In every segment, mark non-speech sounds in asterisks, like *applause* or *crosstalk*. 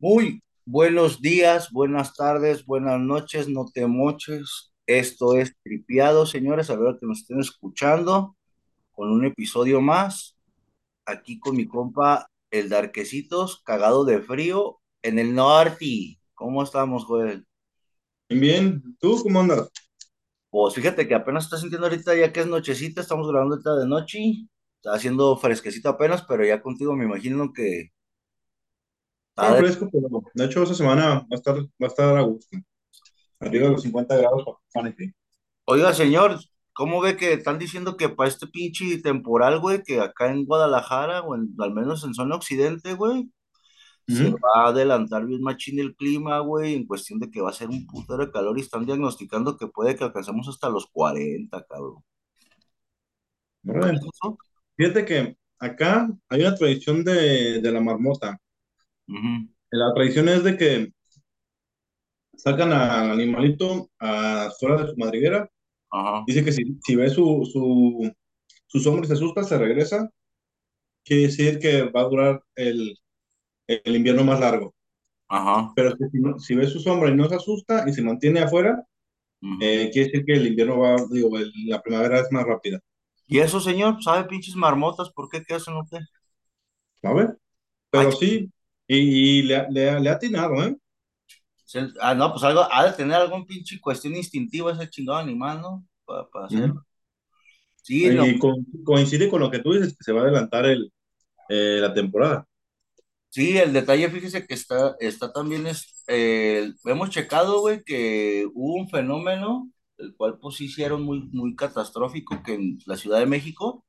Muy buenos días, buenas tardes, buenas noches, no te moches. Esto es Tripiado, señores, a ver que nos estén escuchando con un episodio más. Aquí con mi compa, el Darquecitos, cagado de frío en el norte. ¿Cómo estamos, Joel? Bien. ¿Tú cómo andas? Pues fíjate que apenas está sintiendo ahorita ya que es nochecita, estamos grabando ahorita de noche. Está haciendo fresquecito apenas, pero ya contigo me imagino que está fresco, pero de hecho esa semana va a estar, va a estar a gusto. Arriba de los 50 grados para. Oiga, señor, ¿cómo ve que están diciendo que para este pinche temporal, güey, que acá en Guadalajara, o en- al menos en zona occidente, güey, se va a adelantar bien machín el clima, güey, en cuestión de que va a ser un putero de calor y están diagnosticando que puede que alcancemos hasta los 40, cabrón. Fíjate que acá hay una tradición de, de la marmota. La tradición es de que sacan al animalito afuera de su madriguera. Dice que si, si ve su, su, su sombra y se asusta, se regresa. Quiere decir que va a durar el, el invierno más largo. ajá, Pero si, no- si ve su sombra y no se asusta y se mantiene afuera. Eh, quiere decir que el invierno va, digo, el- la primavera es más rápida. ¿Y eso, señor? ¿Sabe pinches marmotas? ¿Por qué? ¿Qué hacen usted? ¿A ver? Ay, Pero sí, y, y le, ha- le, le ha atinado, ¿eh? ah, no, pues algo, ha de tener algún pinche cuestión instintiva ese chingado animal, ¿no? Para, para hacerlo. Ujú. Sí, Y co- coincide con lo que tú dices, que se va a adelantar el, eh, la temporada. Sí, el detalle, fíjese que está, está también, es, eh, hemos checado, güey, que hubo un fenómeno, el cual pues hicieron muy, muy catastrófico, que en la Ciudad de México,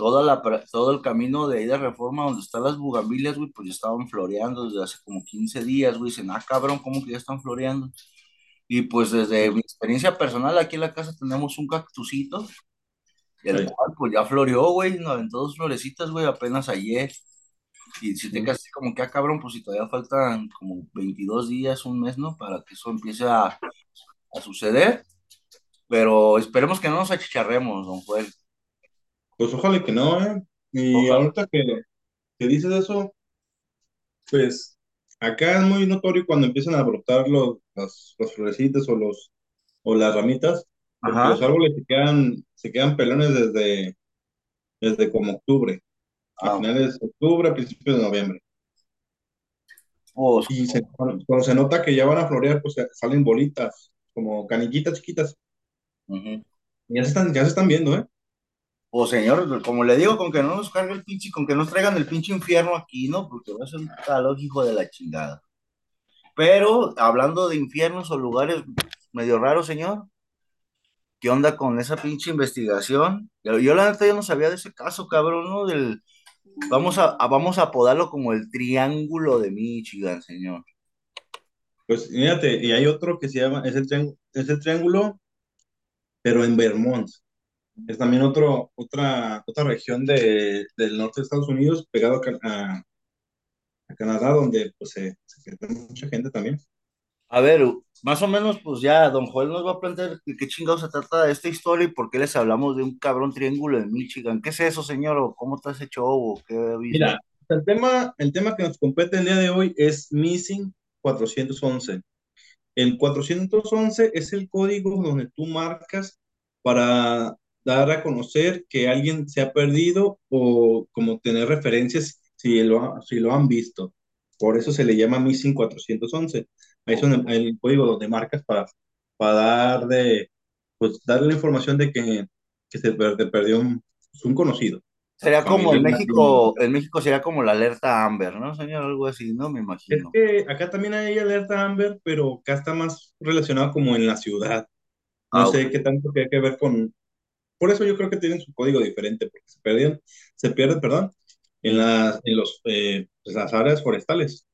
toda la, todo el camino de ahí de Reforma, donde están las bugambilias, güey, pues ya estaban floreando desde hace como 15 días, güey, dicen, ah, cabrón, ¿cómo que ya están floreando? Y pues desde mi experiencia personal, aquí en la casa tenemos un cactusito, el cual pues ya floreó, güey, nos aventó dos florecitas, güey, apenas ayer. Y si te quedas así como que, ah, cabrón, pues si todavía faltan como 22 días, un mes, ¿no? Para que eso empiece a, a suceder. Pero esperemos que no nos achicharremos, don Juan. Pues ojalá que no, ¿eh? Y Ojalá. ahorita que, que dices eso, pues acá es muy notorio cuando empiezan a brotar los, las, las florecitas o, los, o las ramitas, porque los árboles se quedan, se quedan pelones desde, desde como octubre. a Ah, finales de octubre, a principios de noviembre. pues, Y se- cuando cuando se nota que ya van a florear, pues salen bolitas, como canillitas chiquitas. ujú. Y ya se están, ya se están viendo, ¿eh? Pues, señor, como le digo, con que no nos cargue el pinche, con que nos traigan el pinche infierno aquí, ¿no? Porque va a ser un calor, hijo de la chingada. Pero, hablando de infiernos o lugares medio raros, señor, ¿qué onda con esa pinche investigación? Yo, la neta, yo no sabía de ese caso, cabrón, ¿no? Del, Vamos a, vamos a apodarlo como el Triángulo de Michigan, señor. Pues fíjate, y hay otro que se llama, es el, es el triángulo, pero en Vermont. Es también otro, otra, otra región de, del norte de Estados Unidos, pegado a, a- a Canadá, donde pues se, se mucha gente también. A ver, más o menos, pues ya, don Joel nos va a plantear de qué chingados se trata esta historia y por qué les hablamos de un cabrón triángulo de Michigan. ¿Qué es eso, señor? ¿O cómo está ese show? ¿O qué? Mira, el tema, el tema que nos compete el día de hoy es Missing 411. El 411 es el código donde tú marcas para dar a conocer que alguien se ha perdido o como tener referencias si lo, ha- si lo han visto. Por eso se le llama Missing 411. Ahí es el código donde marcas para, para dar de, pues, darle la información de que, que se perdió un, un conocido, Sería como en México, en México sería como la alerta Amber, ¿no, señor? Algo así, ¿no? Me Es imagino. que acá también hay alerta Amber, pero acá está más relacionado como en la ciudad. No Ah, sé qué tanto tiene que ver con... Por eso yo creo que tienen su código diferente, porque se perdían, se pierden, perdón, en las, en los, eh, pues, las áreas forestales.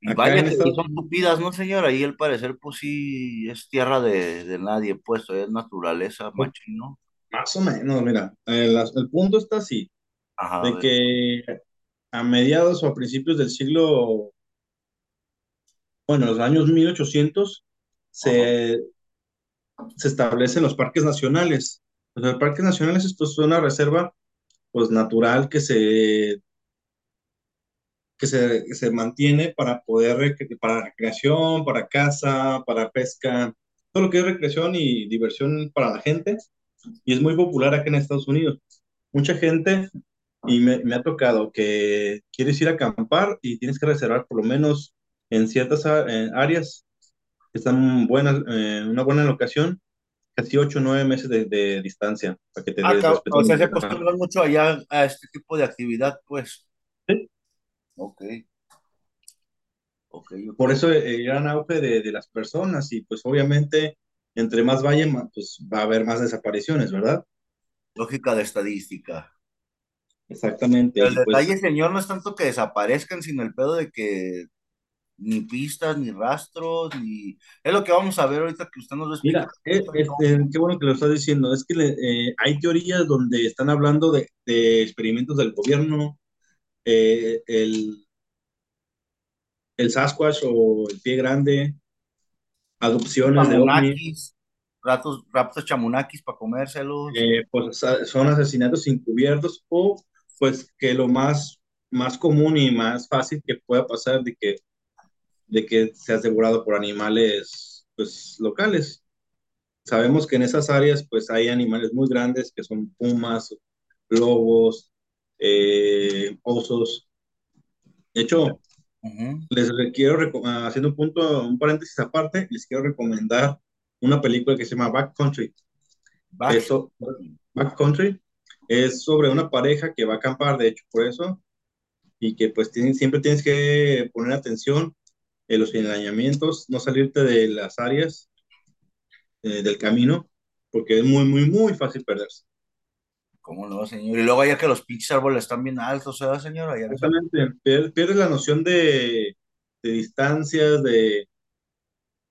Y vaya que Estados son tupidas, ¿no, señor? Ahí al parecer, pues sí, es tierra de, de nadie, pues, es naturaleza, pues, machín, ¿no? más o menos, mira, eh, el punto está así, Ajá, de que a mediados o a principios del siglo, bueno, los años 1800, Ajá. Se, establecen los parques nacionales. Los parques nacionales, esto es una reserva, pues, natural que se que se, se mantiene para poder, para recreación, para casa, para pesca, todo lo que es recreación y diversión para la gente. Y es muy popular aquí en Estados Unidos. Mucha gente, y me, me ha tocado que quieres ir a acampar y tienes que reservar por lo menos en ciertas áreas están buenas, eh, una buena locación, casi 8 o 9 meses de, de, distancia. Para que te ah, claro, o sea, se acostumbran mucho allá a este tipo de actividad, pues. Sí. Ok. Okay, okay. Por eso el gran auge de, de, las personas y pues obviamente entre más vayan, pues va a haber más desapariciones, ¿verdad? Lógica de estadística. Exactamente. El detalle, pues, señor, no es tanto que desaparezcan, sino el pedo de que ni pistas, ni rastros, ni... Es lo que vamos a ver ahorita que usted nos explica. Mira, este, qué bueno que lo está diciendo. Es que eh, hay teorías donde están hablando de, de experimentos del gobierno, eh, el, el Sasquatch o el pie grande, adopciones de ovnis. Ratos, raptos chamunakis para comérselos. Eh, pues son asesinatos encubiertos o pues que lo más, más común y más fácil que pueda pasar de que, de que sea asegurado por animales pues locales. Sabemos que en esas áreas pues hay animales muy grandes que son pumas, lobos, eh, osos. De hecho, les quiero, haciendo un punto, un paréntesis aparte, les quiero recomendar una película que se llama Back Country. Back, eso, Back Country es sobre una pareja que va a acampar, de hecho, por eso, y que pues tienen, siempre tienes que poner atención en los engañamientos, no salirte de las áreas eh, del camino, porque es muy, muy, muy fácil perderse. ¿Cómo no, señor? Y luego allá que los pinches árboles están bien altos, ¿verdad, señor? Allá Exactamente, pierdes la noción de, de distancias, de,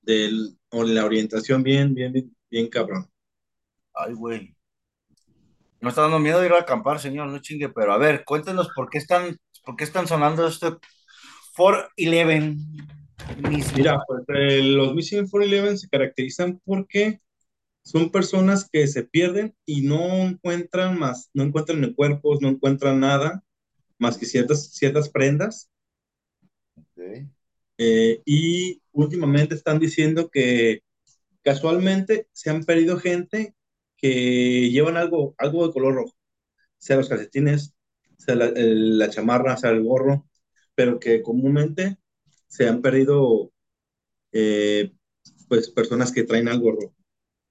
de la orientación bien, bien, bien, bien cabrón. Ay, güey. No está dando miedo de ir a acampar, señor, no chingue, pero a ver, cuéntenos por qué están, por qué están sonando este 411. Mira, pues eh, los Missing 411 se caracterizan porque son personas que se pierden y no encuentran más, no encuentran cuerpos, no encuentran nada más que ciertas, ciertas prendas. Eh, y últimamente están diciendo que casualmente se han perdido gente que llevan algo, algo de color rojo, sea los calcetines, sea la, la chamarra, sea el gorro, pero que comúnmente se han perdido eh, pues personas que traen algo rojo.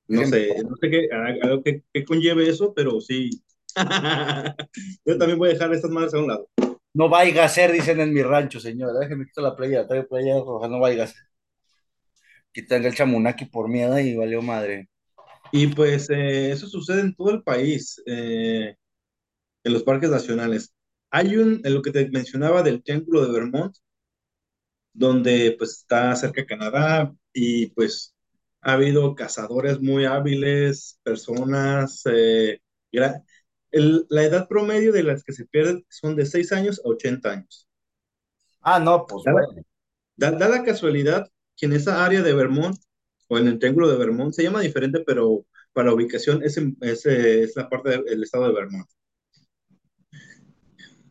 No sé, no sé qué, algo que, que, conlleve eso, pero sí. *laughs* Yo también voy a dejar estas madres a un lado. No vaya a ser, dicen en mi rancho, señor. Déjeme quitar la playa, traigo playa roja, no vaya a ser. Quitan el chamunaki por miedo y valió madre. Y pues eh, eso sucede en todo el país, eh, en los parques nacionales. Hay un, en lo que te mencionaba del Triángulo de Vermont, donde pues está cerca de Canadá y pues ha habido cazadores muy hábiles, personas, eh, la edad promedio de las que se pierden son de 6 años a 80 años. Ah, no, pues da, bueno. da, da, la casualidad que en esa área de Vermont, o en el Triángulo de Vermont, se llama diferente, pero para ubicación es, es, es la parte del estado de Vermont.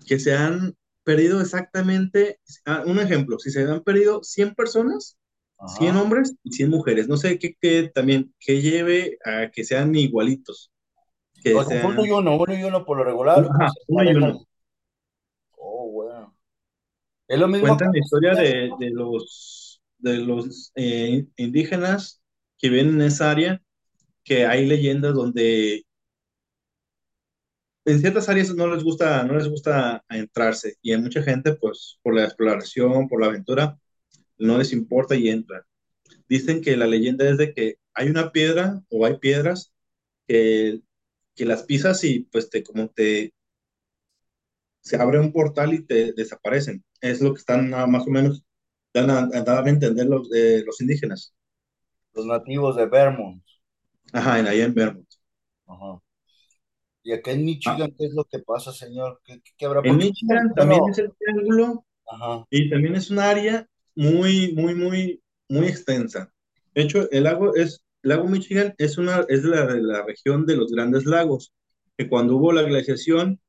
Que se han perdido exactamente, ah, un ejemplo, si se han perdido 100 personas, Ajá. 100 hombres y 100 mujeres. No sé qué, qué también, que lleve a que sean igualitos. Que o sea, sean... uno y uno, uno y uno por lo regular. Ajá, uno y uno. Oh, bueno. Es lo mismo. Cuentan la historia de, de, los, de los eh, indígenas que viven en esa área, que hay leyendas donde en ciertas áreas no les gusta, no les gusta entrarse y hay mucha gente, pues, por la exploración, por la aventura, no les importa y entran. Dicen que la leyenda es de que hay una piedra o hay piedras que, que las pisas y pues te como te se abre un portal y te desaparecen. Es lo que están más o menos dan a, a a entender los, eh, los indígenas. Los nativos de Vermont. Ajá, en, allá en Vermont. Ajá. ¿Y acá en Michigan ah. qué es lo que pasa, señor? ¿Qué, qué habrá en Michigan también es el triángulo Ajá. y también es un área muy, muy, muy, muy extensa. De hecho, el lago es, el lago Michigan es una, es la, la región de los grandes lagos, que cuando hubo la glaciación,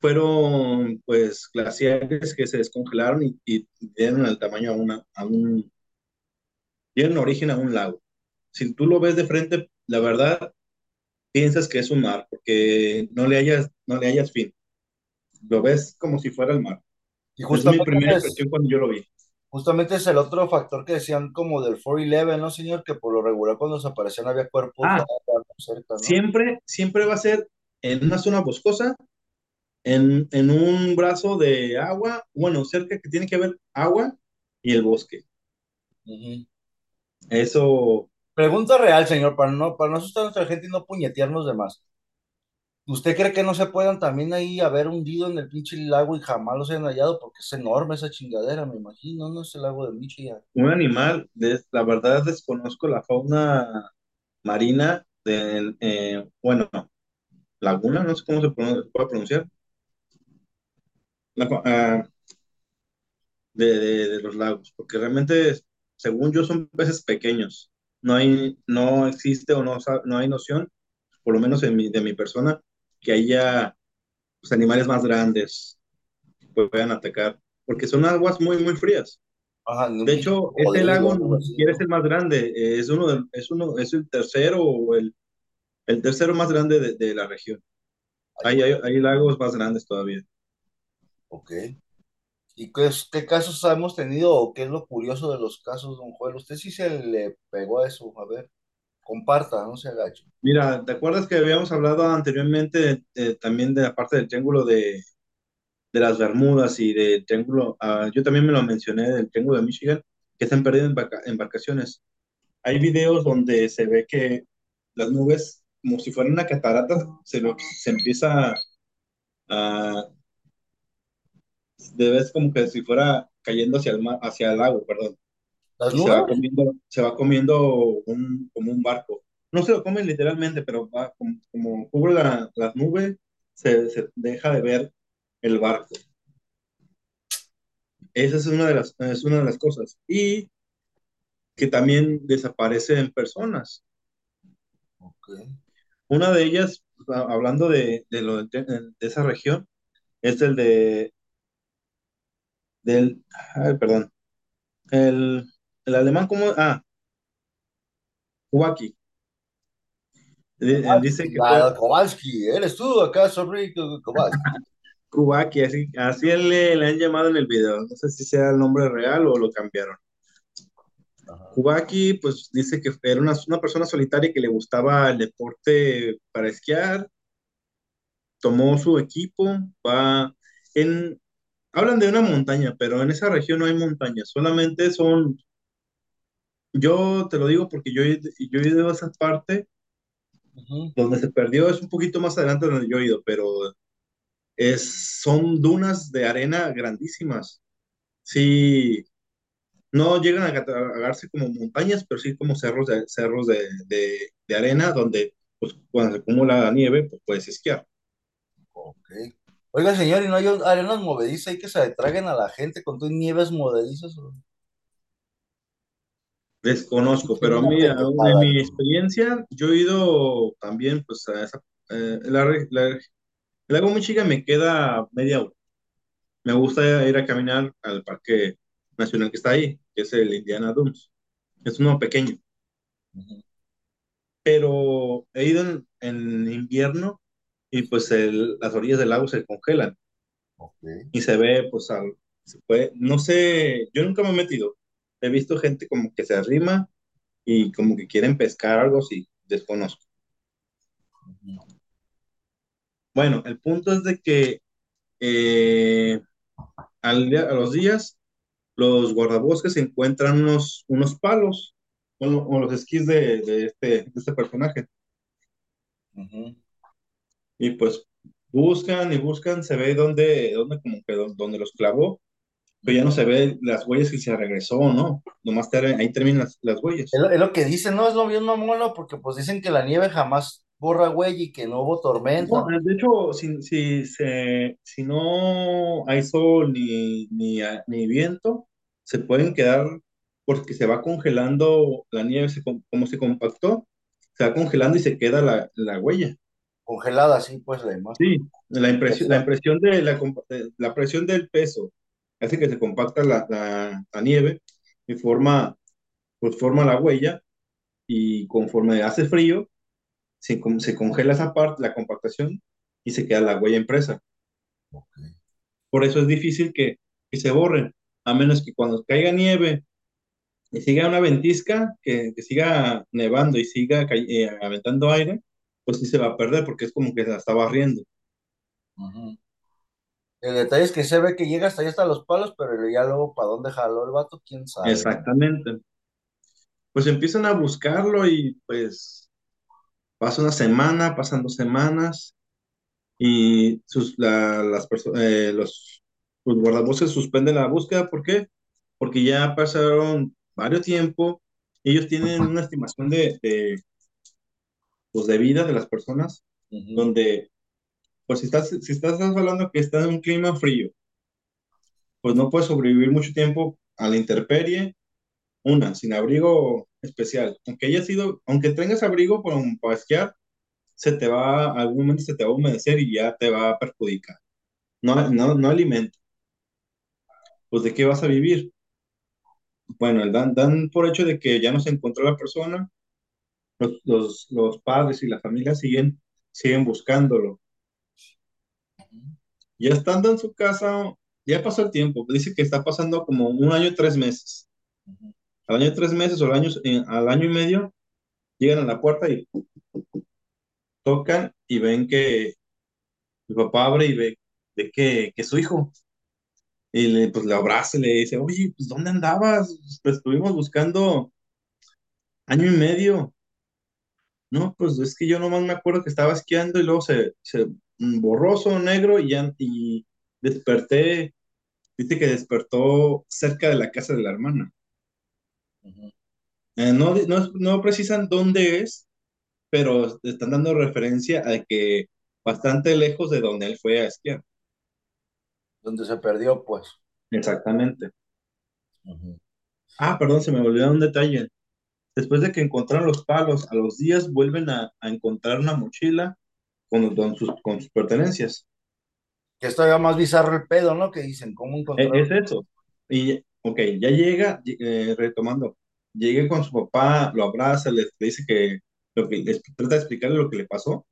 fueron pues glaciares que se descongelaron y, y dieron el tamaño a, una, a un, dieron origen a un lago. Si tú lo ves de frente, la verdad, piensas que es un mar, porque no le hayas, no le hayas fin. Lo ves como si fuera el mar. Y Es mi justamente primera es, impresión cuando yo lo vi. justamente es el otro factor que decían como del 411, ¿no, señor? Que por lo regular cuando desaparecían había cuerpos Ah, cerca, ¿no? siempre, siempre va a ser en una zona boscosa, en, en un brazo de agua, bueno, cerca que tiene que haber agua y el bosque. Ujú. Eso, Pregunta real, señor, para no, para no asustar a nuestra gente y no puñetearnos de más. ¿Usted cree que no se puedan también ahí haber hundido en el pinche lago y jamás los hayan hallado? Porque es enorme esa chingadera, me imagino, ¿no? Es el lago de Michigan. un animal, la verdad desconozco la fauna marina de, eh, bueno, laguna, no sé cómo se, puede pronunciar, ah, de- de los lagos, porque realmente, según yo, son peces pequeños. No hay, no existe o no, no hay noción, por lo menos en mi, de mi persona, que haya pues, animales más grandes que puedan atacar, porque son aguas muy, muy frías. Ajá, De hecho, cocodrilo lago o algo ni siquiera es ¿no? el más grande, es uno, es uno, es el tercero o el, el tercero más grande de, de la región. Ay, Hay, hay, hay lagos más grandes todavía. ok. ¿Y qué, qué casos hemos tenido o qué es lo curioso de los casos, don Joel? Usted sí se le pegó a eso, a ver, comparta, no se agache. Mira, ¿te acuerdas que habíamos hablado anteriormente también de la parte del triángulo de, de las Bermudas y del triángulo, ah, yo también me lo mencioné del triángulo de Michigan, que están perdiendo embarca- embarcaciones. Hay videos donde se ve que las nubes, como si fueran una catarata, se, lo- se empieza a, de vez como que si fuera cayendo hacia el mar, hacia el lago, perdón, ¿Las y se va nubes? comiendo, se va comiendo un, como un barco. No se lo comen literalmente, pero va como, como cubre la, las nubes, se, se deja de ver el barco. Esa es una de las, es una de las cosas. Y que también desaparecen personas. Ok. Una de ellas, hablando de, de, lo, de, de esa región, es el de, del, ay, perdón, el, el alemán, ¿cómo? Ah, Huaki. Dice que fue Kowalski, eres tú acá, sorry, Kowalski. *laughs* Kubaki, así, así le, le han llamado en el video. No sé si sea el nombre real o lo cambiaron. Ajá. Kubaki, pues dice que era una, una persona solitaria que le gustaba el deporte para esquiar. Tomó su equipo, va en. Hablan de una montaña, pero en esa región no hay montañas, solamente son. Yo te lo digo porque yo, yo he ido a esa parte donde se perdió, es un poquito más adelante donde yo he ido, pero es, son dunas de arena grandísimas. Sí, No llegan a catalogarse como montañas, pero sí como cerros de, cerros de, de, de arena donde pues, cuando se acumula la nieve, pues puedes esquiar. Ok. Oiga, señor, ¿y no hay arenas movedizas ahí que se traguen a la gente con tus nieves movedizas? Desconozco, pero a mí, en mi experiencia, yo he ido también, pues, a esa, eh, la, la- el lago Michigan me queda media hora. Me gusta ir a caminar al parque nacional que está ahí, que es el Indiana Dunes. Es uno pequeño, Ujú. pero he ido en, en invierno y pues el- las orillas del lago se congelan. Y se ve, pues, al- se puede, no sé, yo nunca me he metido. He visto gente como que se arrima y como que quieren pescar algo así, desconozco. Bueno, el punto es de que eh, al día- a los días los guardabosques encuentran unos, unos palos o, lo- o los esquís de, de este, de este personaje. Y pues buscan y buscan, se ve dónde, dónde como que dó- dónde los clavó, pero ya no se ve las huellas si se regresó no, nomás ter- ahí terminan las, las huellas. Es lo, es lo que dicen, ¿no? Es lo bien mamón, porque pues dicen que la nieve jamás borra huella y que no hubo tormenta. No, de hecho, si, si, se, si no hay sol ni, ni, ni viento, se pueden quedar porque se va congelando la nieve, se com- como se compactó, se va congelando y se queda la, la huella. Congelada, sí, pues la imagen. Sí, la impresión, la impresión de la, la presión del peso hace que se compacta la, la, la nieve y forma, pues forma la huella y conforme hace frío, se, se congela esa parte, la compactación y se queda la huella impresa. Ok. Por eso es difícil que, que se borren, a menos que cuando caiga nieve y siga una ventisca, que, que siga nevando y siga eh, aventando aire, pues sí se va a perder porque es como que la está barriendo. El detalle es que se ve que llega hasta allá hasta los palos, pero ya luego para dónde jaló el vato, quién sabe. Exactamente. Pues empiezan a buscarlo y pues pasa una semana, pasan dos semanas y sus, la- las eh, los, los guardabosques suspenden la búsqueda. ¿Por qué? Porque ya pasaron varios tiempo. Ellos tienen una estimación de, de, pues, de vida de las personas Ujú. donde, pues si estás, si estás hablando que está en un clima frío, pues no puedes sobrevivir mucho tiempo a la intemperie, una, sin abrigo especial. Aunque haya sido, aunque tengas abrigo para, para esquiar, se te va, algún momento se te va a humedecer y ya te va a perjudicar. No, no, no alimento. Pues ¿de qué vas a vivir? Bueno, dan, dan por hecho de que ya no se encontró la persona, los, los, los padres y la familia siguen, siguen buscándolo. Ya estando en su casa, ya pasó el tiempo, dice que está pasando como un año y tres meses. Al año y tres meses o al año, eh, al año y medio, llegan a la puerta y tocan y ven que mi papá abre y ve, ve que, que es su hijo. Y le, pues le abraza y le dice, oye, pues ¿dónde andabas? Pues estuvimos buscando año y medio. No, pues es que yo nomás me acuerdo que estaba esquiando y luego se, se mm, borroso, negro y ya, y desperté, viste que despertó cerca de la casa de la hermana. Eh, no, no, no precisan dónde es, pero están dando referencia a que bastante lejos de donde él fue a esquiar. Donde se perdió, pues. Exactamente. Ah, perdón, se me olvidó un detalle. Después de que encontraron los palos, a los días vuelven a, a encontrar una mochila con, con sus, con sus pertenencias. Que es todavía más bizarro el pedo, ¿no? Que dicen, ¿cómo E- encontrar? Es, eso. Y, ok, ya llega, eh, retomando, llega con su papá, lo abraza, le, le dice que, lo que les trata de explicarle lo que le pasó.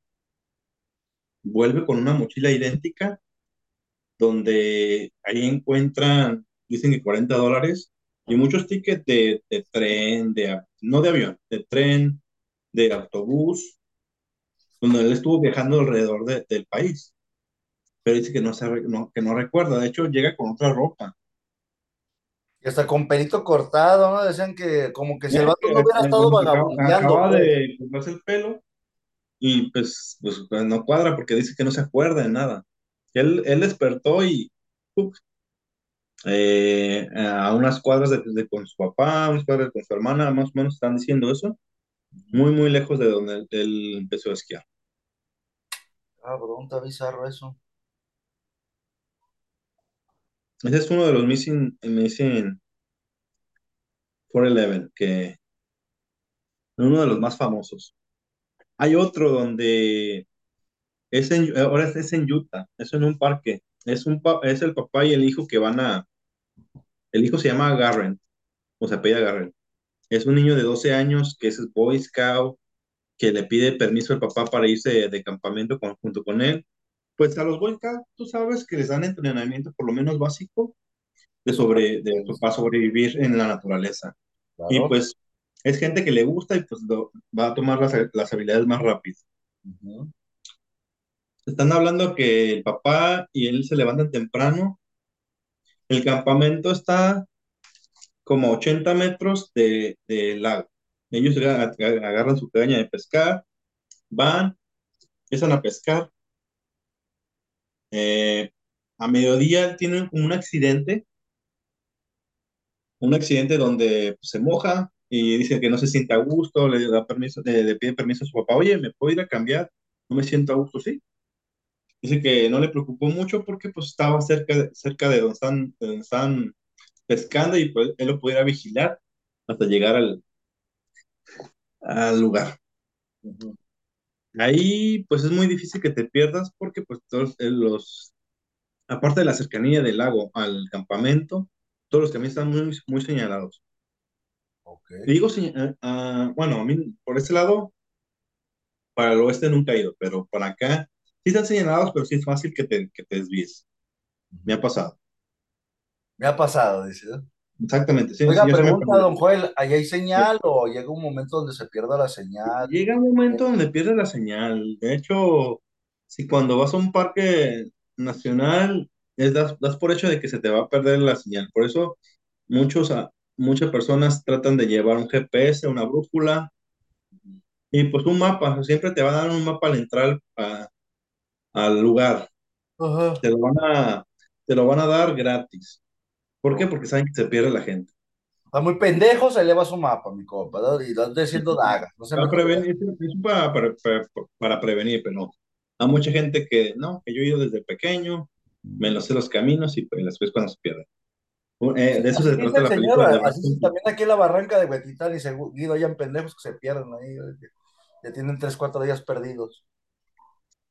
Vuelve con una mochila idéntica, donde ahí encuentran, dicen que 40 dólares y muchos tickets de, de tren, de, no de avión, de tren, de autobús, donde él estuvo viajando alrededor de- del país. Pero dice que no, no, que no recuerda. De hecho, llega con otra ropa. Y hasta con pelito cortado, ¿no? Decían que como que si el vato no hubiera eh, estado que acaba, vagabundeando, acaba pues. de cortarse el pelo y pues, pues, no cuadra porque dice que no se acuerda de nada. Él, él despertó y. eh, a unas cuadras de, de con su papá, unas cuadras con su hermana, más o menos están diciendo eso, muy, muy lejos de donde él, empezó a esquiar. Cabrón, está bizarro eso. Ese es uno de los Missing, missing 411, que es uno de los más famosos. Hay otro donde es en, ahora es en Utah, es en un parque. Es, un, es el papá y el hijo que van a... El hijo se llama Garren, o se apellida Garren. Es un niño de 12 años que es Boy Scout, que le pide permiso al papá para irse de campamento con- junto con él. Pues a los Boy Scouts, tú sabes que les dan entrenamiento por lo menos básico de sobre, de, para sobrevivir en la naturaleza. Y pues es gente que le gusta y pues lo- va a tomar las, las habilidades más rápido. Están hablando que el papá y él se levantan temprano. El campamento está como a 80 metros de- del lago. Ellos aga- aga- agarran su caña de pescar, van, empiezan a pescar. Eh, a mediodía tienen un accidente, un accidente donde pues, se moja y dice que no se siente a gusto, le da permiso, le pide permiso a su papá, oye, ¿me puedo ir a cambiar? No me siento a gusto, sí. Dice que no le preocupó mucho porque pues estaba cerca de, cerca de donde están, de donde están pescando y pues él lo pudiera vigilar hasta llegar al, al lugar. Ujú. Ahí pues es muy difícil que te pierdas porque pues todos eh, los, aparte de la cercanía del lago al campamento, todos los caminos están muy, muy señalados. Ok. Y digo, ah, bueno, a mí por ese lado, para el oeste nunca he ido, pero para acá sí están señalados, pero sí es fácil que te, que te desvíes. Me ha pasado. Me ha pasado, dice. Exactamente, sí, Oiga, sí pregunta, don Joel, ¿ahí hay señal o llega un momento donde se pierda la señal? Llega un momento donde pierdes la señal. De hecho, si cuando vas a un parque nacional, es, das, das por hecho de que se te va a perder la señal. Por eso muchos, ah, muchas personas tratan de llevar un GPS, una brújula y pues un mapa. Siempre te va a dar un mapa al entrar a- al lugar. Ajá. Te lo van a, te lo van a dar gratis. ¿Por qué? Porque saben que se pierde la gente. Está muy pendejo, se eleva su mapa, mi compa, ¿no? Y lo ando diciendo *laughs* daga, no se Para prevenir, es para, para, para- prevenir, pero hay mucha gente que no, que yo he ido desde pequeño, me lo sé los caminos y pues después cuando se pierden. Eh, de eso se trata la película de así también aquí en la barranca de Huetitán y seguido hayan pendejos que se pierden ahí, que ya tienen tres, cuatro días perdidos.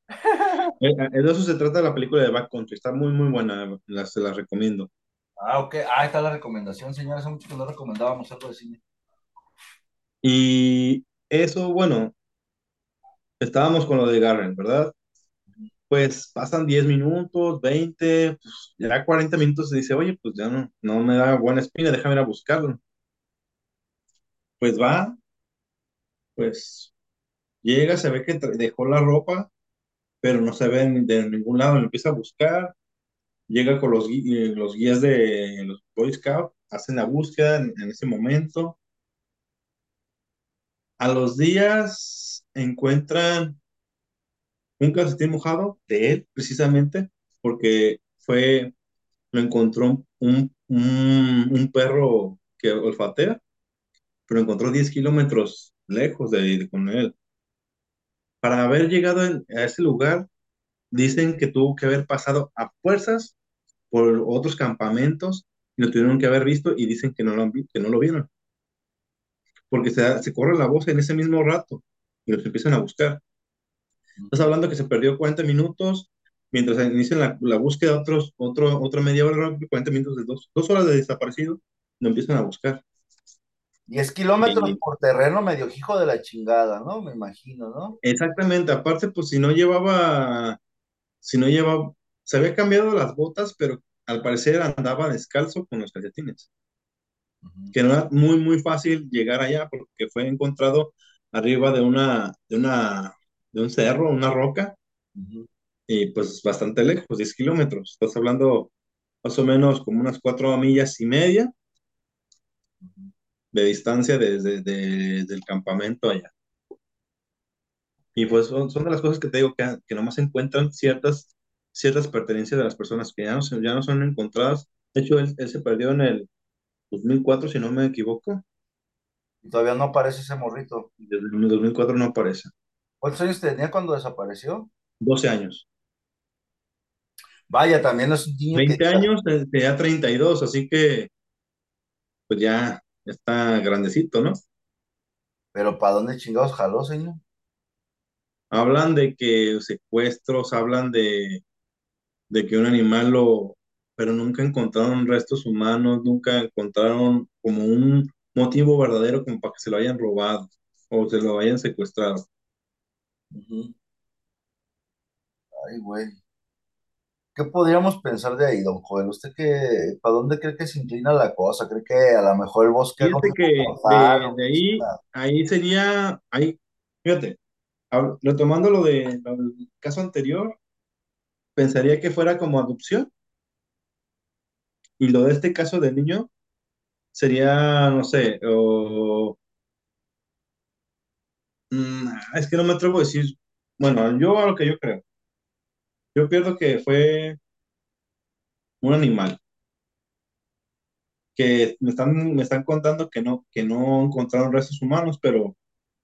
*laughs* Eh, eh, de eso se trata la película de Backcountry. Está muy, muy buena, la- se la recomiendo. Ah, ok. Ah, está la recomendación, señor. Hace mucho que no recomendábamos algo de cine. Y eso, bueno, estábamos con lo de Garren, ¿verdad? Pues pasan 10 minutos, 20, pues ya 40 minutos se dice, oye, pues ya no, no me da buena espina, déjame ir a buscarlo. Pues va, pues llega, se ve que dejó la ropa, pero no se ve ni de ningún lado, lo empieza a buscar, llega con los, eh, los guías de los Boy Scouts, hacen la búsqueda en, en ese momento. A los días encuentran un calcetín mojado de él, precisamente, porque fue, lo encontró un, un, un perro que olfatea, pero encontró 10 kilómetros lejos de, de con él. Para haber llegado en- a ese lugar, dicen que tuvo que haber pasado a fuerzas por otros campamentos y lo tuvieron que haber visto y dicen que no lo, que no lo vieron, porque se, se corre la voz en ese mismo rato y los empiezan a buscar. Estás hablando que se perdió 40 minutos, mientras inician la, la búsqueda, otros, otro, otra media hora, 40 minutos de dos, dos horas de desaparecido, lo empiezan a buscar. 10 kilómetros por terreno medio hijo de la chingada, ¿no? Me imagino, ¿no? exactamente, aparte, pues si no llevaba, si no llevaba, se había cambiado las botas, pero al parecer andaba descalzo con los calcetines. Que no era muy, muy fácil llegar allá porque fue encontrado arriba de una, de una, de un cerro, una roca, ujú, y pues bastante lejos, 10 kilómetros. Estás hablando más o menos como unas cuatro millas y media. De distancia desde de- del campamento allá. Y pues son, son de las cosas que te digo que, que nomás encuentran ciertas, ciertas pertenencias de las personas que ya no, se- ya no son encontradas. De hecho, él, él se perdió en el 2004, si no me equivoco. Y todavía no aparece ese morrito. Desde el 2004 no aparece. ¿Cuántos años tenía cuando desapareció? 12 años. Vaya, también es un niño que 20 años, eh, tenía 32, así que pues ya está grandecito, ¿no? pero ¿para dónde chingados jaló, señor? Hablan de que secuestros, hablan de, de que un animal lo, pero nunca encontraron restos humanos, nunca encontraron como un motivo verdadero como para que se lo hayan robado o se lo hayan secuestrado. Ay, güey. ¿Qué podríamos pensar de ahí, don Joel? ¿Usted qué, para dónde cree que se inclina la cosa? ¿Cree que a lo mejor el bosque no Fíjate que de, de ahí, ahí sería, ahí, fíjate, retomando lo de lo del caso anterior, pensaría que fuera como adopción y lo de este caso del niño sería, no sé, o, mm, es que no me atrevo a decir, bueno, yo a lo que yo creo, yo pierdo que fue un animal, que me están, me están contando que no, que no encontraron restos humanos, pero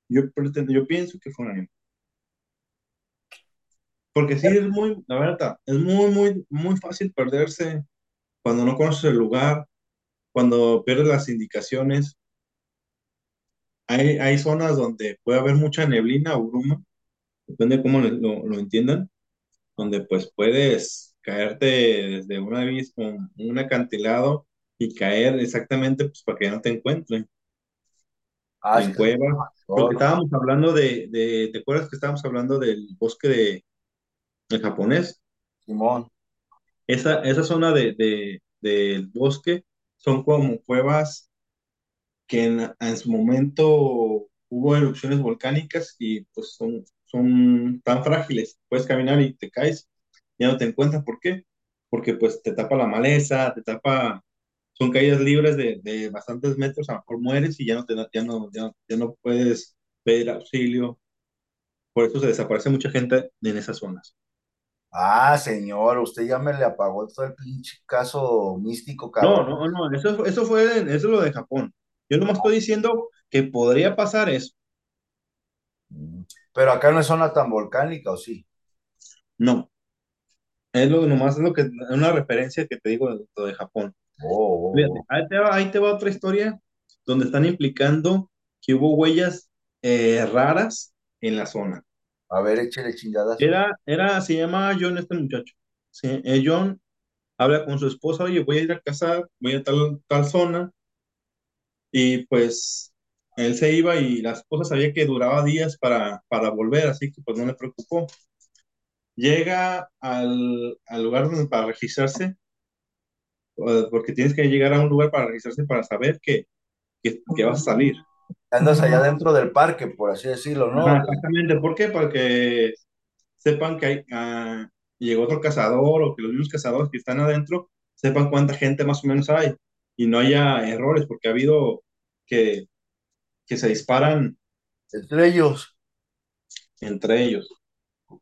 yo, yo pienso que fue un animal. Porque sí, es muy, la verdad, es muy, muy, muy fácil perderse cuando no conoces el lugar, cuando pierdes las indicaciones. Hay, hay zonas donde puede haber mucha neblina o bruma depende de cómo lo, lo entiendan, donde pues puedes caerte desde un abismo, un acantilado y caer exactamente pues para que no te encuentren Ah, en cuevas. Porque estábamos hablando de, de, ¿te acuerdas que estábamos hablando del bosque de, del japonés? Simón. Esa, esa zona de, de, del bosque son como cuevas que en, en, su momento hubo erupciones volcánicas y pues son, son tan frágiles. Puedes caminar y te caes, ya no te encuentras. ¿Por qué? Porque pues te tapa la maleza, te tapa, son caídas libres de, de bastantes metros, a lo mejor mueres y ya no, te, ya no, ya, ya no puedes pedir auxilio. Por eso se desaparece mucha gente en esas zonas. Ah, señor, usted ya me le apagó todo el pinche caso místico, No, cabrón. no, no, eso, eso fue, eso es lo de Japón. Yo nomás estoy diciendo que podría pasar eso. Pero acá no es zona tan volcánica, ¿o sí? No, es lo nomás es lo que, es una referencia que te digo de, de Japón. Oh, oh, Fíjate, oh. ahí te va, ahí te va otra historia donde están implicando que hubo huellas eh, raras en la zona. A ver, échele chingadas. Era, era, se llama John este muchacho. Sí, eh, John habla con su esposa, oye, voy a ir a casar, voy a tal, tal zona, y pues él se iba y la esposa sabía que duraba días para, para volver, así que pues no le preocupó. Llega al, al lugar donde, para registrarse, porque tienes que llegar a un lugar para registrarse para saber que, que, que vas a salir. Andas allá dentro del parque, por así decirlo, ¿no? Ajá, exactamente, ¿por qué? Para que sepan que hay, ah, llegó otro cazador o que los mismos cazadores que están adentro sepan cuánta gente más o menos hay y no haya errores, porque ha habido que, que se disparan Entre ellos. entre ellos.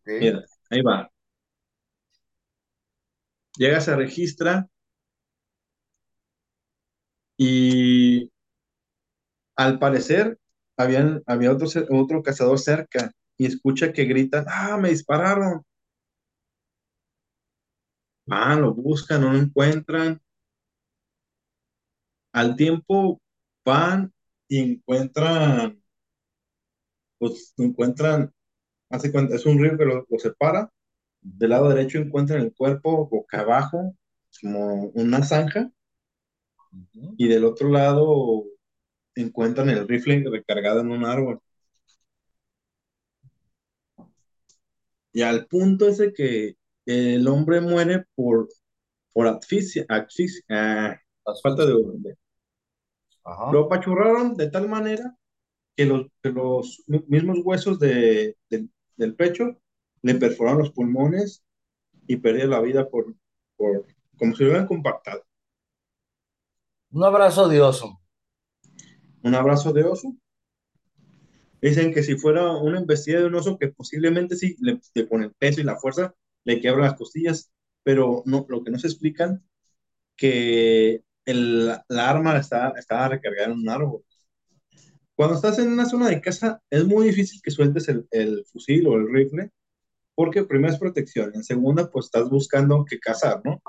Mira, ahí va. Llega, se registra y al parecer habían, había otro, otro cazador cerca y escucha que gritan, ah, me dispararon. Van, lo buscan, no lo encuentran. Al tiempo van y encuentran, pues encuentran, hace cuenta, es un río que lo, lo separa. Del lado derecho encuentran el cuerpo boca abajo, como una zanja, y del otro lado encuentran el rifle recargado en un árbol. Y al punto ese que el hombre muere por, por asfixia, asfixia, ah, falta de, de- Ajá. Lo apachurraron de tal manera que los, que los mismos huesos de, de- del pecho le perforaron los pulmones y perdió la vida por, por como si lo hubieran compactado. Un abrazo de oso. Un abrazo de oso. Dicen que si fuera una embestida de un oso, que posiblemente sí, le, le con el peso y la fuerza le quiebra las costillas, pero no, lo que no se explican, que el, la arma está, estaba recargada en un árbol. Cuando estás en una zona de casa, es muy difícil que sueltes el, el fusil o el rifle, porque primero es protección, en segunda, pues estás buscando que cazar, ¿no?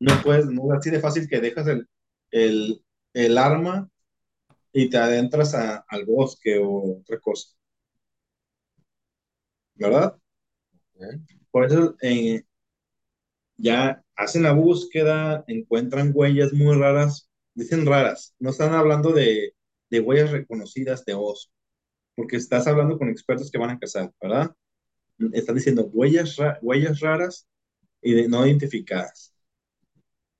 No puedes, no es así de fácil que dejas el, el, el arma y te adentras a- al bosque o otra cosa, ¿verdad? Por eso eh, ya hacen la búsqueda, encuentran huellas muy raras, dicen raras, no están hablando de, de huellas reconocidas de oso, porque estás hablando con expertos que van a cazar, ¿verdad? Están diciendo huellas, ra- huellas raras y de- no identificadas,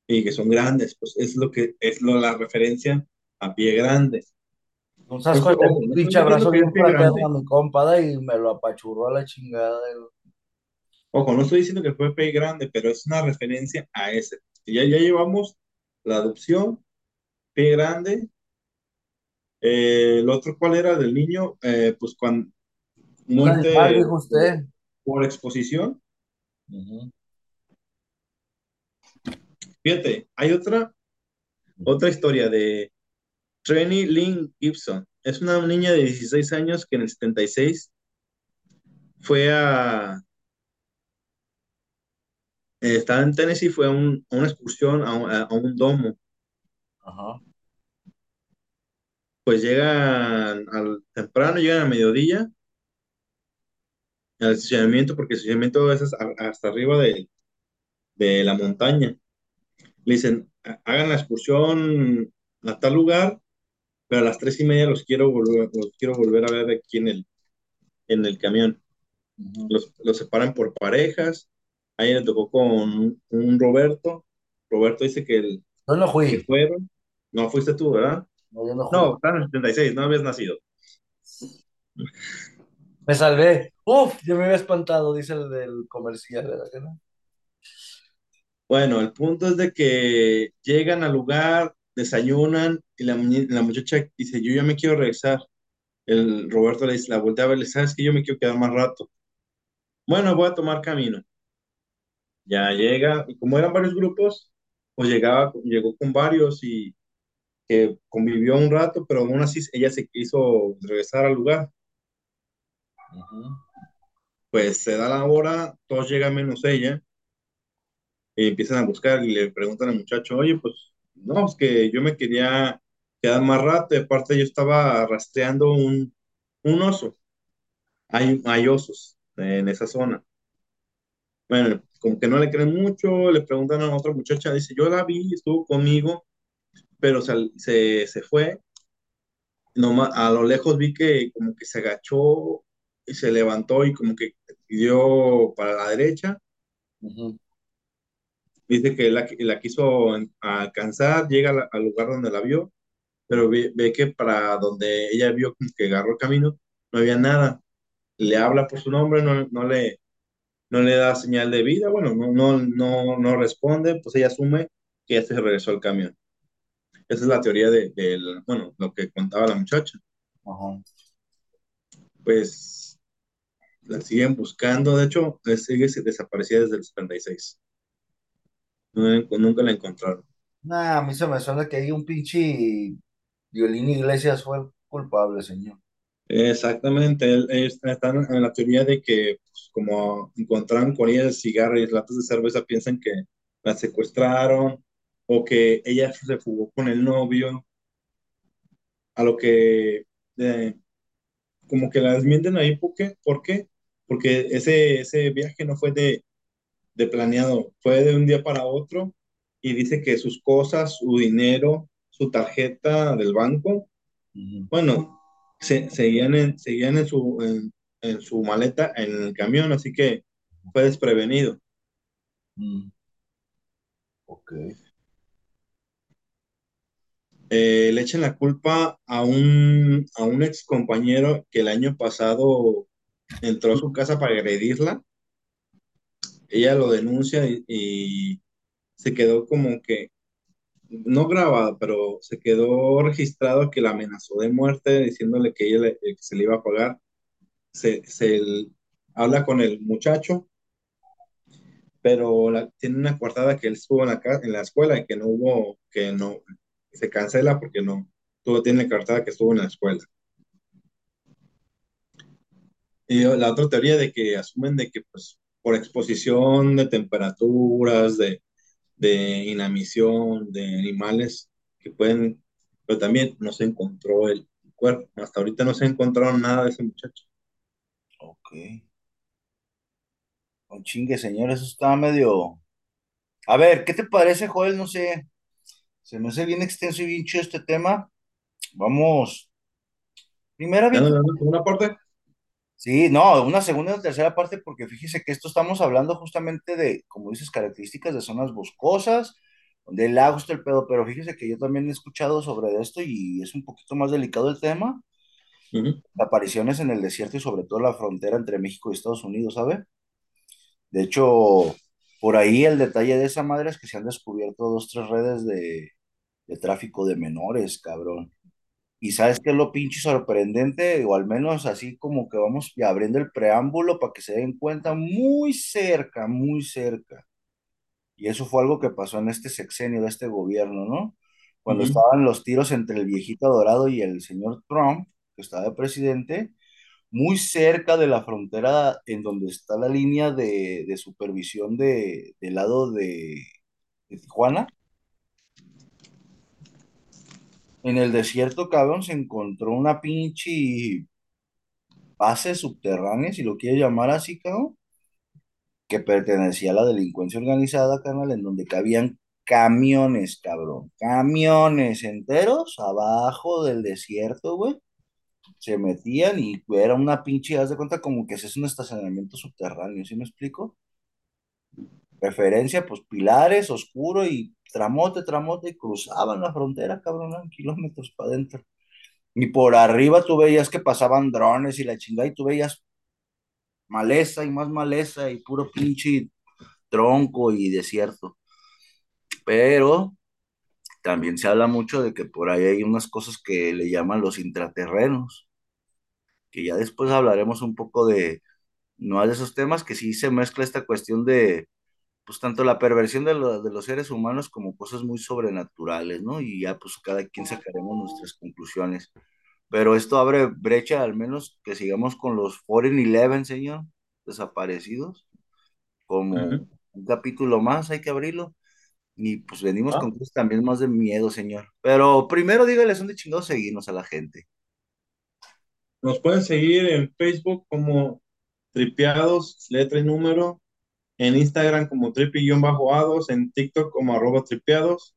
y que son grandes, pues es lo que es lo, la referencia a pie grande. Un sasco de estoy pinche abrazo bien fraterno a mi compada y me lo apachurró a la chingada. güey. Ojo, no estoy diciendo que fue pie grande, pero es una referencia a ese. Ya, ya llevamos la adopción, pie grande, Eh, el otro, ¿cuál era del niño? Eh, pues cuando muerte dijo por, usted. por exposición. Fíjate, hay otra, otra historia de Trenny Lynn Gibson. Es una niña de 16 años que en el 76 fue a, eh, estaba en Tennessee, fue a, un- una excursión a, un- a un domo. Ajá. Pues llegan al temprano, llegan a mediodía al estacionamiento, porque el estacionamiento es hasta arriba de, de la montaña. Le dicen, "Ha- hagan la excursión a tal lugar, pero a las tres y media los quiero volver, los quiero volver a ver aquí en el, en el camión. Los separan por parejas. Ahí le tocó con un Roberto. Roberto dice que, el, Yo no fui, fueron. No fuiste tú, ¿verdad? no, yo no fui. No, están en el 76, no habías nacido. Me salvé. Uf, yo me había espantado, dice el del comercial, ¿verdad? Bueno, el punto es de que llegan al lugar, desayunan y la, muchacha dice, yo ya me quiero regresar. El Roberto le dice, la voltea a ver, le dice, sabes que yo me quiero quedar más rato. Bueno, voy a tomar camino. Ya llega, y como eran varios grupos, pues llegaba, llegó con varios y que convivió un rato, pero aún así ella se quiso regresar al lugar. Pues se da la hora, todos llegan menos ella, y empiezan a buscar y le preguntan al muchacho, oye, pues no, es que yo me quería quedar más rato, y aparte yo estaba rastreando un, un oso. Hay, hay osos en esa zona. Bueno, como que no le creen mucho, le preguntan a otra muchacha, dice, yo la vi, estuvo conmigo, pero se, se, se fue. Nomás, a lo lejos vi que como que se agachó y se levantó y como que dio para la derecha. Ujú. Dice que la, la quiso alcanzar, llega al, al lugar donde la vio, pero ve, ve que para donde ella vio como que agarró el camino, no había nada. Le habla por su nombre, no, no le, no le da señal de vida, bueno, no, no, no, no responde, pues ella asume que ya se regresó al camión. Esa es la teoría de, del, bueno, lo que contaba la muchacha. Ajá. Pues la siguen buscando, de hecho, sigue desaparecida desde el 76. Nunca, nunca la encontraron. Nah, a mí se me suena que hay un pinche Violín Iglesias fue el culpable, señor. Exactamente, ellos están en la teoría de que, pues, como encontraron con ella el cigarro y latas de cerveza, piensan que la secuestraron o que ella se fugó con el novio, a lo que eh, como que la desmienten ahí, ¿por qué? ¿Por qué? Porque ese, ese viaje no fue de, de planeado, fue de un día para otro y dice que sus cosas, su dinero, su tarjeta del banco, Ujú. bueno, se, seguían, en, seguían en, su, en, en su maleta en el camión, así que fue desprevenido. Mm, ok. Eh, le echan la culpa a un, a un ex compañero que el año pasado entró a su casa para agredirla. Ella lo denuncia y, y se quedó como que, no grabado, pero se quedó registrado que la amenazó de muerte diciéndole que ella le- que se le iba a pagar. Se, se l- habla con el muchacho, pero la- tiene una coartada que él estuvo en la, en la escuela y que no hubo, que no, se cancela porque no, todo tiene la coartada que estuvo en la escuela. Y la otra teoría de que asumen de que pues por exposición de temperaturas, de, de inanición, de animales que pueden, pero también no se encontró el cuerpo. Hasta ahorita no se encontraron nada de ese muchacho. Ok. No chingue, señor, eso está medio. A ver, ¿qué te parece, Joel? No sé. Se me hace bien extenso y bien chido este tema. Vamos. Primero, ¿Ya bien. una parte? Sí, no, una segunda y una tercera parte, porque fíjese que esto estamos hablando justamente de, como dices, características de zonas boscosas, donde el lago está el pedo, pero fíjese que yo también he escuchado sobre esto y es un poquito más delicado el tema, apariciones en el desierto y sobre todo la frontera entre México y Estados Unidos, ¿sabe? De hecho, por ahí el detalle de esa madre es que se han descubierto dos, tres redes de, de tráfico de menores, cabrón. Y sabes qué es lo pinche sorprendente, o al menos así como que vamos abriendo el preámbulo para que se den cuenta, muy cerca, muy cerca. Y eso fue algo que pasó en este sexenio de este gobierno, ¿no? Cuando estaban los tiros entre el viejito dorado y el señor Trump, que estaba de presidente, muy cerca de la frontera en donde está la línea de, de supervisión de, del lado de, de Tijuana. En el desierto, cabrón, se encontró una pinche bases subterráneas, si lo quieres llamar así, cabrón, que pertenecía a la delincuencia organizada, carnal, en donde cabían camiones, cabrón, camiones enteros abajo del desierto, güey. Se metían y era una pinche, haz de cuenta como que es un estacionamiento subterráneo, ¿sí me explico? Referencia, pues pilares, oscuro y tramote, tramote, y cruzaban la frontera, cabrón, kilómetros para adentro. Y por arriba tú veías que pasaban drones y la chingada, y tú veías maleza y más maleza y puro pinche tronco y desierto. Pero también se habla mucho de que por ahí hay unas cosas que le llaman los intraterrenos, que ya después hablaremos un poco de, no de esos temas, que sí se mezcla esta cuestión de, pues tanto la perversión de, lo- de los seres humanos como cosas muy sobrenaturales, ¿no? Y ya pues cada quien sacaremos nuestras conclusiones. Pero esto abre brecha, al menos que sigamos con los Foreign Eleven, señor, desaparecidos, como un capítulo más, hay que abrirlo. Y pues venimos Ah, con cosas también más de miedo, señor. Pero primero dígale, son de chingados seguirnos a la gente. Nos pueden seguir en Facebook como Tripeados, letra y número, en Instagram como tripi-ados, en TikTok como arroba tripeados,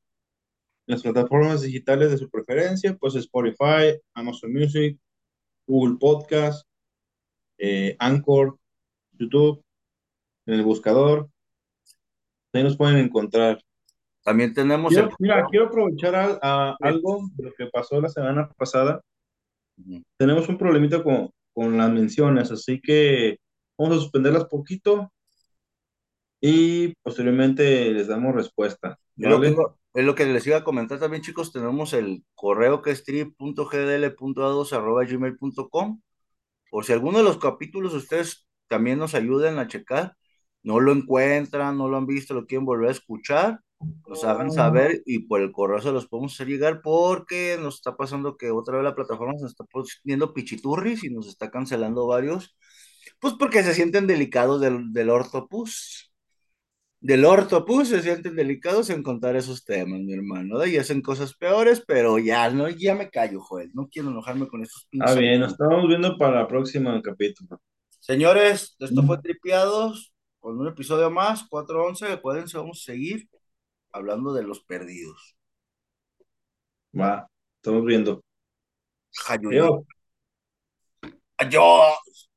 en las plataformas digitales de su preferencia, pues Spotify, Amazon Music, Google Podcast, eh, Anchor, YouTube, en el buscador, ahí nos pueden encontrar. También tenemos el mira, quiero aprovechar a, a algo de lo que pasó la semana pasada. Tenemos un problemita con, con las menciones, así que vamos a suspenderlas poquito y posteriormente les damos respuesta, Es lo que, ¿vale? es lo que les iba a comentar también, chicos. Tenemos el correo que es tri.gdl.a2.gmail.com. Por si alguno de los capítulos ustedes también nos ayuden a checar, no lo encuentran, no lo han visto, lo quieren volver a escuchar, nos hagan saber y por el correo se los podemos hacer llegar porque nos está pasando que otra vez la plataforma se nos está poniendo pichiturris y nos está cancelando varios, pues porque se sienten delicados del, del ortopus. Del ortopus se sienten delicados en contar esos temas, mi hermano, ¿no? Y hacen cosas peores, pero ya, no, ya me callo, Joel. No quiero enojarme con estos Ah, pinches bien, nos estamos viendo para el próximo capítulo. Señores, esto fue Tripiados con un episodio más, 411. Acuérdense, vamos a seguir hablando de los perdidos. Va, estamos viendo. Adiós. Adiós.